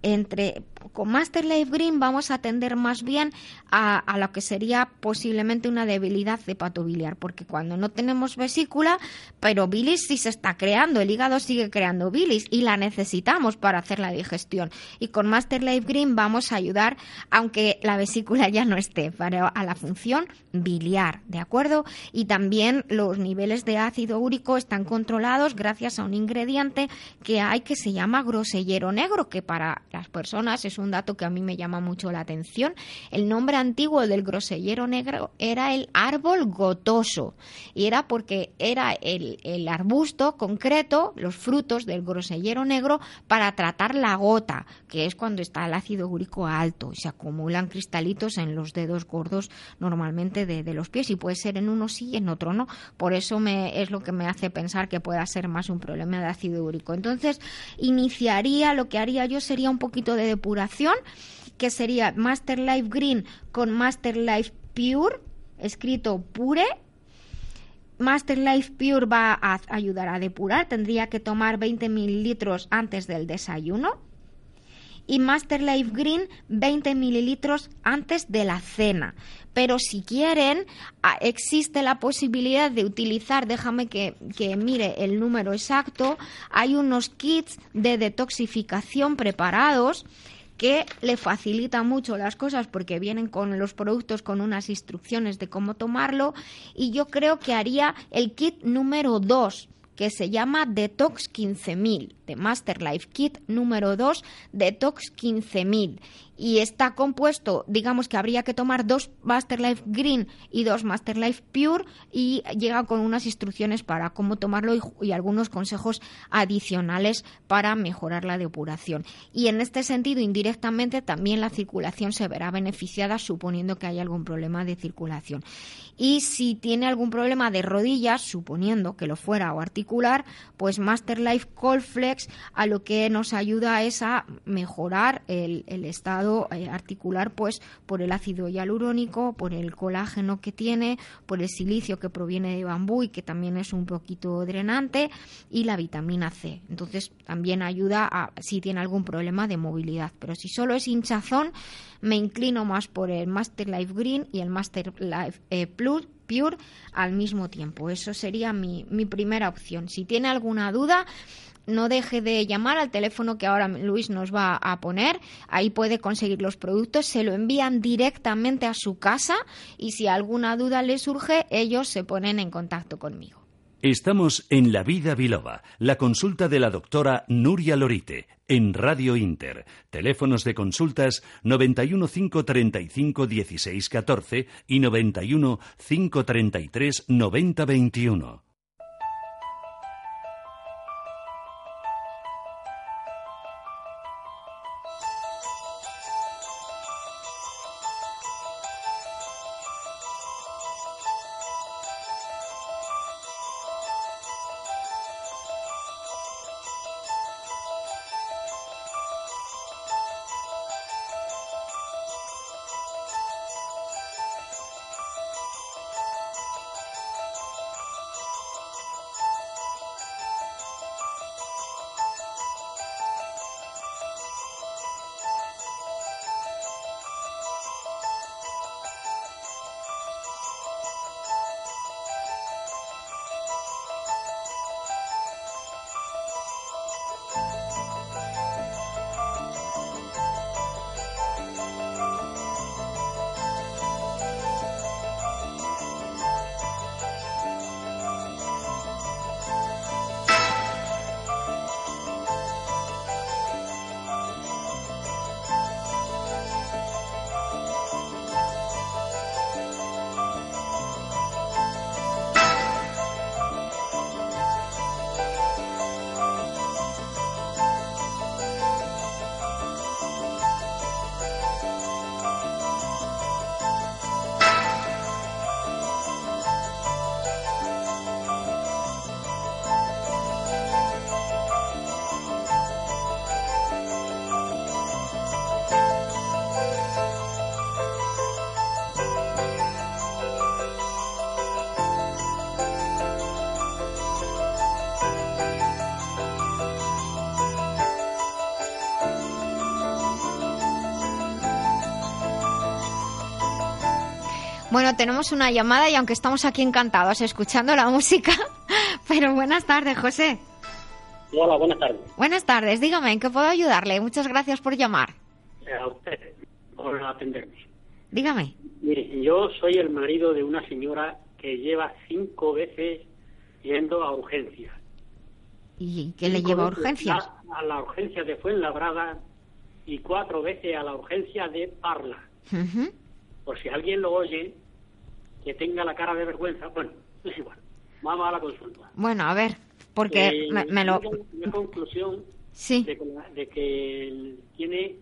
entre con Master Life Green vamos a atender más bien a, lo que sería posiblemente una debilidad hepatobiliar, porque cuando no tenemos vesícula, pero bilis sí se está creando, el hígado sigue creando bilis y la necesitamos para hacer la digestión. Y con Master Life Green vamos a ayudar, aunque la vesícula ya no esté, para, a la función biliar, ¿de acuerdo? Y también los niveles de ácido úrico están controlados gracias a un ingrediente que hay que se llama grosellero negro, que para las personas, es un dato que a mí me llama mucho la atención. El nombre antiguo del grosellero negro era el árbol gotoso y era porque era el, el arbusto concreto, los frutos del grosellero negro para tratar la gota, que es cuando está el ácido úrico alto y se acumulan cristalitos en los dedos gordos normalmente de, de los pies y puede ser en uno sí y en otro no. Por eso me, es lo que me hace pensar que pueda ser más un problema de ácido úrico. Entonces, iniciaría, lo que haría yo sería un poquito de depuración, que sería Master Life Green con Master Life Pure, escrito pure. Master Life Pure va a ayudar a depurar, tendría que tomar 20 mililitros antes del desayuno y Master Life Green 20 mililitros antes de la cena. Pero si quieren, existe la posibilidad de utilizar, déjame que, que mire el número exacto, hay unos kits de detoxificación preparados que le facilitan mucho las cosas porque vienen con los productos con unas instrucciones de cómo tomarlo. Y yo creo que haría el kit número 2 que se llama Detox 15000 de Master Life Kit número 2 Detox 15000 y está compuesto, digamos que habría que tomar dos Master Life Green y dos Master Life Pure y llega con unas instrucciones para cómo tomarlo y, algunos consejos adicionales para mejorar la depuración. Y en este sentido, indirectamente, también la circulación se verá beneficiada suponiendo que hay algún problema de circulación. Y si tiene algún problema de rodillas, suponiendo que lo fuera o articular, pues Master Life Colflex a lo que nos ayuda es a mejorar el estado eh, articular pues por el ácido hialurónico, por el colágeno que tiene, por el silicio que proviene de bambú y que también es un poquito drenante y la vitamina C. Entonces también ayuda a si tiene algún problema de movilidad, pero si solo es hinchazón, me inclino más por el Master Life Green y el Master Life eh, Plus Pure al mismo tiempo. Eso sería mi, mi primera opción. Si tiene alguna duda, no deje de llamar al teléfono que ahora Luis nos va a poner. Ahí puede conseguir los productos, se lo envían directamente a su casa y si alguna duda le surge, ellos se ponen en contacto conmigo. Estamos en La Vida Biloba, la consulta de la doctora Nuria Lorite, en Radio Inter. Teléfonos de consultas 91 535 16 14 y 91 533 90 21. Tenemos una llamada y aunque estamos aquí encantados escuchando la música, <laughs> pero buenas tardes, José. Hola, buenas tardes. Buenas tardes, dígame, ¿en qué puedo ayudarle? Muchas gracias por llamar. Eh, a usted por atenderme. Dígame. Mire, yo soy el marido de una señora que lleva cinco veces yendo a urgencias. ¿Y qué le lleva a urgencias? A, a la urgencia de Fuenlabrada y cuatro veces a la urgencia de Parla. Por si alguien lo oye, que tenga la cara de vergüenza, bueno, es igual. Vamos a la consulta. Bueno, a ver, porque Eh, me, me lo... Una conclusión Sí, de que, de tiene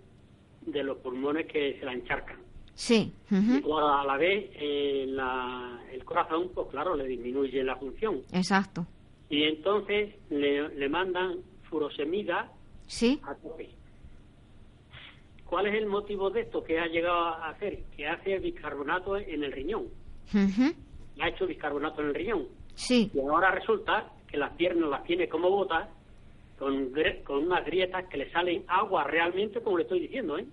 de los pulmones que se la encharcan. sí. Claro, a la vez eh, la- el corazón, pues claro, le disminuye la función. Exacto. Y entonces le, le mandan furosemida Sí, a tope. ¿Cuál es el motivo de esto que ha llegado a hacer? Que hace bicarbonato en el riñón. Ujú, Ha hecho bicarbonato en el riñón. sí. Y ahora resulta que las piernas las tiene como botas, con, con unas grietas que le salen agua realmente, como le estoy diciendo, ¿eh?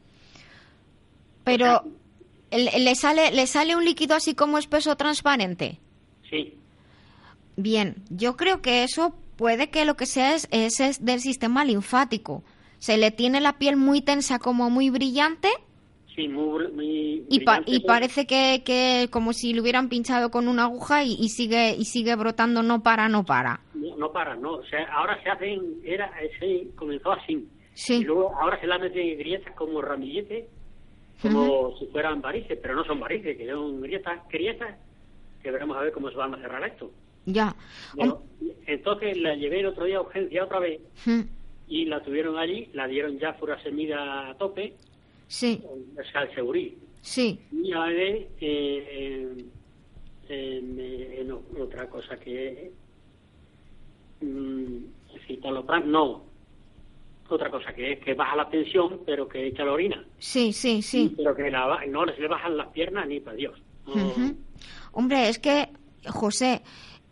Pero ¿le le sale, le sale un líquido así como espeso transparente? Sí. Bien, yo creo que eso puede que lo que sea es, es, es del sistema linfático. Se le tiene la piel muy tensa, como muy brillante, Sí, muy, muy y, pa- parece que, que como si le hubieran pinchado con una aguja y, y sigue y sigue brotando, no para, no para. No, no para, no. O sea, ahora se hacen, era, ese comenzó así. Sí. Y luego ahora se la meten grietas como ramilletes, como si fueran varices, pero no son varices, que son grietas, grietas, que veremos a ver cómo se van a cerrar esto. Ya. Bueno, entonces la llevé el otro día a urgencia otra vez y la tuvieron allí, la dieron ya furasemida a tope, Sí, o sea, al segurí. sí. Y a ver, eh, en, en otra cosa que mm, citalopram, no, otra cosa que es que baja la tensión, pero que echa la orina, Sí, sí, sí. pero que la no se le bajan las piernas ni para Dios. No. Hombre, es que, José,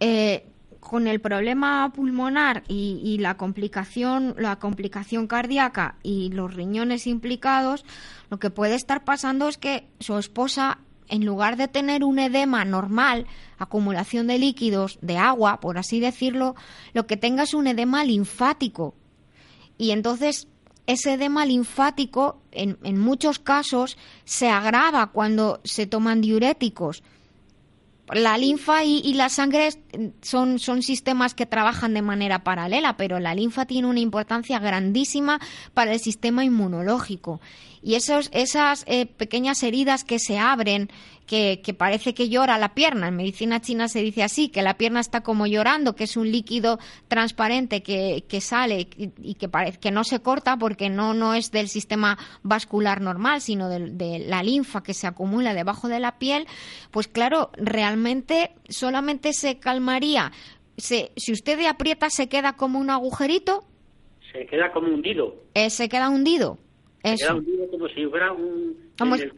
eh, con el problema pulmonar y, la complicación, la complicación cardíaca y los riñones implicados, lo que puede estar pasando es que su esposa, en lugar de tener un edema normal, acumulación de líquidos, de agua, por así decirlo, lo que tenga es un edema linfático. Y entonces ese edema linfático, en muchos casos, se agrava cuando se toman diuréticos. La linfa y, la sangre son, son sistemas que trabajan de manera paralela, pero la linfa tiene una importancia grandísima para el sistema inmunológico. Y esos, esas eh, pequeñas heridas que se abren, que, que parece que llora la pierna, en medicina china se dice así, que la pierna está como llorando, que es un líquido transparente que, que sale y, y que, parece, que no se corta porque no, no es del sistema vascular normal, sino de, la linfa que se acumula debajo de la piel, pues claro, realmente solamente se calmaría. Se- si usted aprieta, se queda como un agujerito, se queda como hundido, eh, se queda hundido. Eso. queda hundido como si fuera un...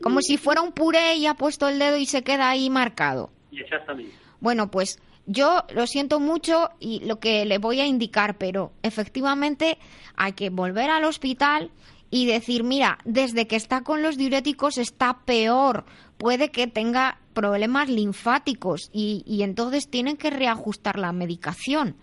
Como, si fuera un puré y ha puesto el dedo y se queda ahí marcado. Exactamente. Bueno, pues yo lo siento mucho y lo que le voy a indicar, pero efectivamente hay que volver al hospital y decir, mira, desde que está con los diuréticos está peor, puede que tenga problemas linfáticos y, y entonces tienen que reajustar la medicación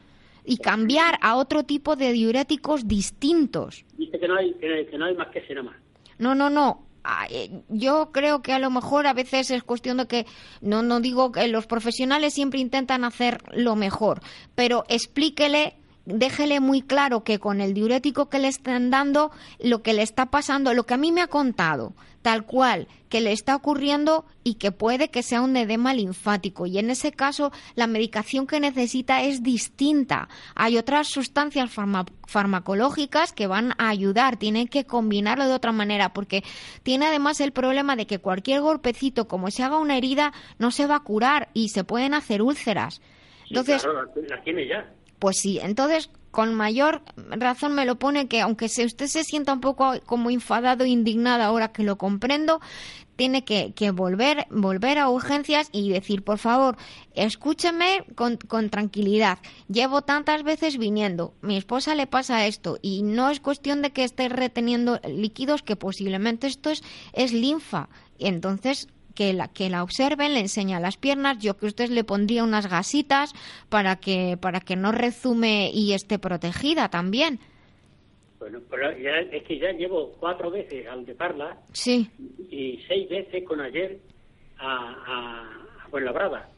y cambiar a otro tipo de diuréticos distintos. Dice que no hay, que, que no hay más que más. No, no, no. Ah, eh, Yo creo que a lo mejor a veces es cuestión de que no no digo que los profesionales siempre intentan hacer lo mejor, pero explíquele, déjele muy claro que con el diurético que le están dando, lo que le está pasando, lo que a mí me ha contado, tal cual, que le está ocurriendo y que puede que sea un edema linfático. Y en ese caso, la medicación que necesita es distinta. Hay otras sustancias farma- farmacológicas que van a ayudar, tienen que combinarlo de otra manera, porque tiene además el problema de que cualquier golpecito, como se haga una herida, no se va a curar y se pueden hacer úlceras. Sí, Entonces, claro, la, la tiene ya. Pues sí, entonces con mayor razón me lo pone que aunque se, usted se sienta un poco como enfadado indignado ahora que lo comprendo, tiene que, que volver, volver a urgencias y decir, por favor, escúcheme con, con tranquilidad. Llevo tantas veces viniendo, mi esposa le pasa esto y no es cuestión de que esté reteniendo líquidos, que posiblemente esto es, es linfa. Y entonces que la, que la observen, le enseña las piernas, yo que usted le pondría unas gasitas para que, para que no rezume y esté protegida también. Bueno, pero ya, es que ya llevo cuatro veces al de Parla Sí. y seis veces con ayer a, a, a.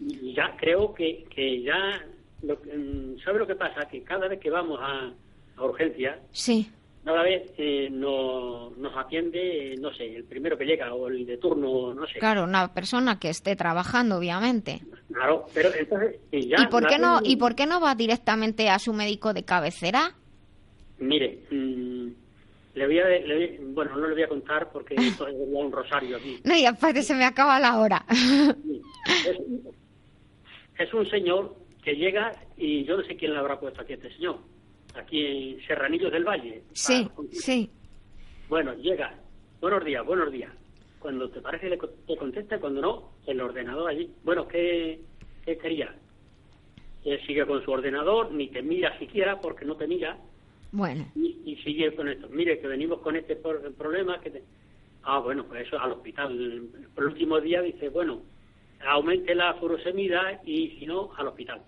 Y ya creo que, que ya, lo, mm, ¿sabe lo que pasa? Que cada vez que vamos a, a urgencia, Sí. Cada vez eh, no, nos atiende, eh, no sé, el primero que llega o el de turno, no sé. Claro, una persona que esté trabajando, obviamente. Claro, pero entonces eh, ya... ¿Y por qué no y por qué no va directamente a su médico de cabecera? Mire, mm, le voy a, le voy- bueno, no le voy a contar porque <laughs> esto es un rosario aquí. No, y aparte se me acaba la hora. Es, es un señor que llega y yo no sé quién le habrá puesto aquí a este señor, aquí en Serranillos del Valle. Sí, Ah, sí. Bueno, llega, buenos días, buenos días. Cuando te parece le co- te contesta, cuando no, el ordenador allí. Bueno, ¿qué, qué quería? Él sigue con su ordenador, ni te mira siquiera porque no te mira Bueno, y, y sigue con esto. Mire, que venimos con este por- problema. que te- Ah, bueno, pues eso al hospital. El último día dice, bueno, aumente la furosemida y si no, al hospital.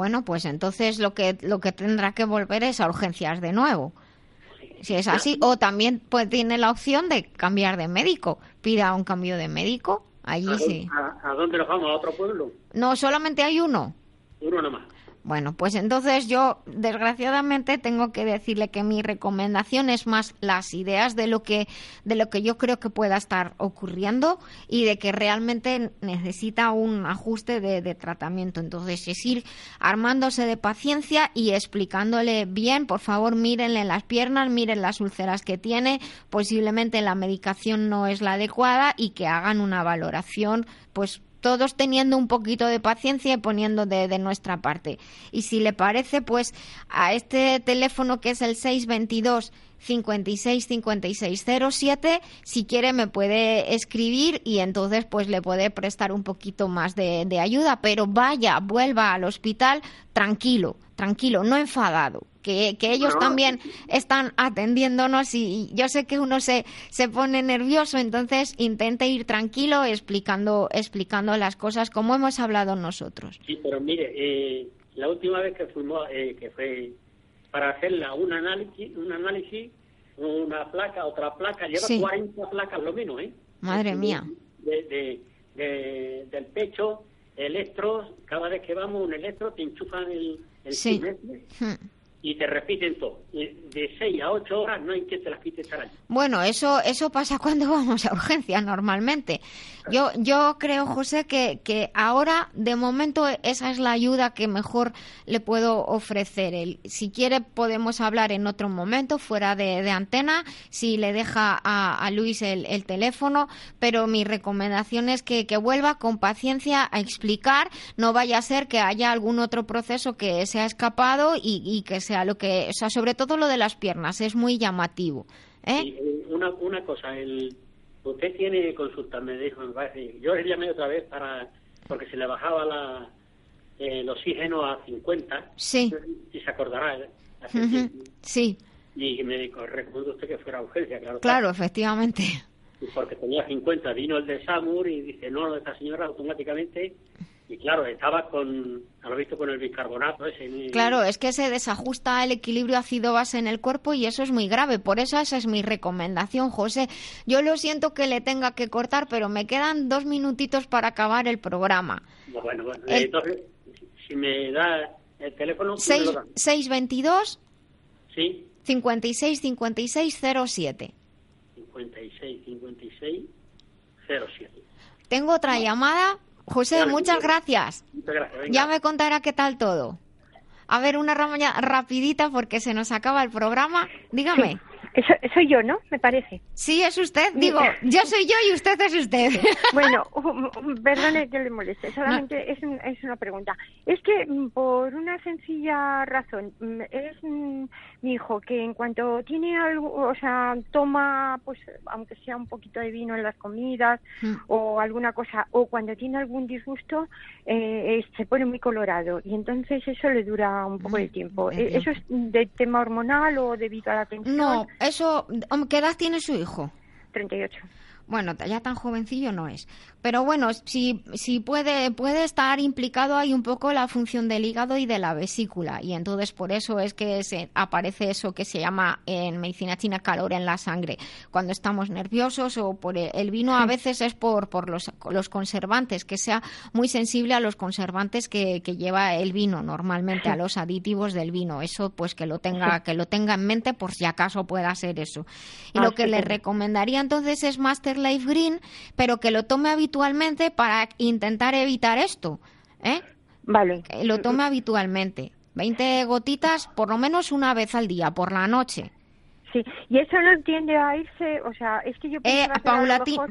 Bueno, pues entonces lo que lo que tendrá que volver es a urgencias de nuevo. Si es así, o también pues tiene la opción de cambiar de médico. Pida un cambio de médico. Allí ¿A, sí. dónde- a- a dónde nos vamos? ¿A otro pueblo? No, solamente hay uno. Uno nomás. Bueno, pues entonces yo desgraciadamente tengo que decirle que mi recomendación es más las ideas de lo que de lo que yo creo que pueda estar ocurriendo y de que realmente necesita un ajuste de, de tratamiento. Entonces es ir armándose de paciencia y explicándole bien, por favor mírenle las piernas, miren las úlceras que tiene, posiblemente la medicación no es la adecuada y que hagan una valoración pues todos teniendo un poquito de paciencia y poniendo de, de nuestra parte. Y si le parece, pues a este teléfono que es el 622 56 56 07, si quiere me puede escribir y entonces pues le puede prestar un poquito más de, de ayuda, pero vaya, vuelva al hospital tranquilo, tranquilo, no enfadado. Que, que ellos No. también están atendiéndonos y, yo sé que uno se, se pone nervioso, entonces intente ir tranquilo explicando, explicando las cosas como hemos hablado nosotros. Sí, pero mire, eh, la última vez que fuimos, eh, que fue para hacerla un análisis, un análisis, una placa, otra placa, lleva Sí. 40 placas lo menos, ¿eh? Madre De- mía. De, de- de- del pecho, electros, cada vez que vamos un electro te enchufan el, el Sí. trimestre Hmm. y te repiten todo. De 6 a 8 horas no hay quien te las quite esta araña. Bueno, eso, eso pasa <laughs> cuando vamos a urgencias normalmente. Yo, yo creo, José, que, ahora, de momento, esa es la ayuda que mejor le puedo ofrecer. El, si quiere, podemos hablar en otro momento, fuera de, antena, si le deja a, Luis el, el teléfono, pero mi recomendación es que, vuelva con paciencia a explicar, no vaya a ser que haya algún otro proceso que se ha escapado y, y que sea lo que, o sea, sobre todo lo de las piernas, es muy llamativo. ¿eh? Una, una cosa, el, usted tiene consulta, me dijo, parece. Yo le llamé otra vez para porque se le bajaba la, eh, el oxígeno a 50. Sí. Y se acordará. ¿eh? Tiempo. Sí, Y me dijo, recomiendo usted que fuera a urgencia, claro. claro, efectivamente. Y Porque tenía 50. Vino el de SAMUR y dice, no, esta señora automáticamente. Y claro, estaba con, lo visto, con el bicarbonato ese. Claro, es que se desajusta el equilibrio ácido-base en el cuerpo y eso es muy grave. Por eso esa es mi recomendación, José. Yo lo siento que le tenga que cortar, pero me quedan dos minutitos para acabar el programa. Bueno, bueno. El- Entonces, si me da el teléfono, ¿me Seis- lo da? 622 Sí. 56 56 07. 56 56 07. Tengo otra llamada. José, muchas bien. gracias. Muchas gracias. venga. Ya me contará qué tal todo. A ver, una rama rapidita porque se nos acaba el programa. Dígame. Eso, soy yo, ¿no? Me parece. Sí, es usted. Digo, yo soy yo y usted es usted. <laughs> Bueno, <laughs> perdone que le moleste, solamente es, un- es una pregunta. Es que mm, por una sencilla razón, mm, es mm, mi hijo que en cuanto tiene algo, o sea, toma, pues, aunque sea un poquito de vino en las comidas Mm. o alguna cosa, o cuando tiene algún disgusto, eh, se pone muy colorado y entonces eso le dura un poco de tiempo. de Eh, ¿Eso es de tema hormonal o debido a la tensión? No, eso. ¿Qué edad tiene su hijo? 38. bueno, ya tan jovencillo no es. Pero bueno, si, si puede, puede estar implicado ahí un poco la función del hígado y de la vesícula. Y entonces por eso es que se aparece eso que se llama en medicina china calor en la sangre. Cuando estamos nerviosos o por el, vino a veces es por, por los, los conservantes, que sea muy sensible a los conservantes que, que lleva el vino normalmente, a los aditivos del vino. Eso pues que lo tenga, que lo tenga en mente por si acaso pueda ser eso. Y lo que le recomendaría entonces es Master Life Green, pero que lo tome habitualmente habitualmente para intentar evitar esto. ¿eh? Vale. lo tome habitualmente. 20 gotitas por lo menos una vez al día, por la noche. Sí, y eso no tiende a irse, o sea, es que yo eh,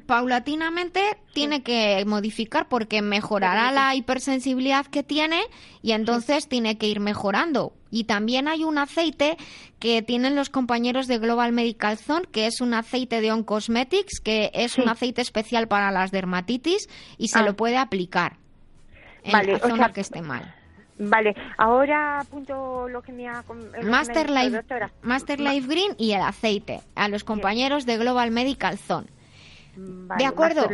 Paulatinamente tiene que modificar porque mejorará la hipersensibilidad que tiene y entonces tiene que ir mejorando. Y también hay un aceite que tienen los compañeros de Global Medical Zone, que es un aceite de Oncosmetics, que es un aceite especial para las dermatitis y se ah. lo puede aplicar en la zona que esté mal. Vale, ahora apunto lo que me ha... Master, Life, Master Life Green y el aceite a los compañeros de Global Medical Zone. Vale, de acuerdo.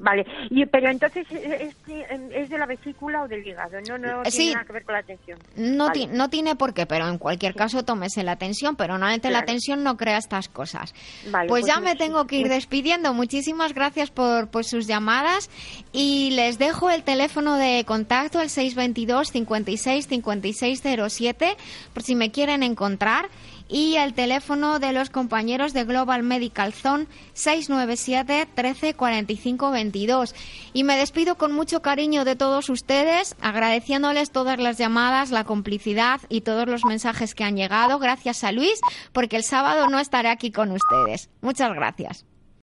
Vale, y, pero entonces ¿es, es, de la vesícula o del hígado, no, no tiene nada que ver con la tensión. No, no tiene por qué, pero en cualquier caso tómese la tensión, pero normalmente la tensión no crea estas cosas. Vale, pues, pues ya me tengo que ir despidiendo. Muchísimas gracias por, por sus llamadas y les dejo el teléfono de contacto, el 622 56 5607, por si me quieren encontrar y el teléfono de los compañeros de Global Medical Zone 697 13 45 22. Y me despido con mucho cariño de todos ustedes, agradeciéndoles todas las llamadas, la complicidad y todos los mensajes que han llegado. Gracias a Luis, porque el sábado no estaré aquí con ustedes. Muchas gracias.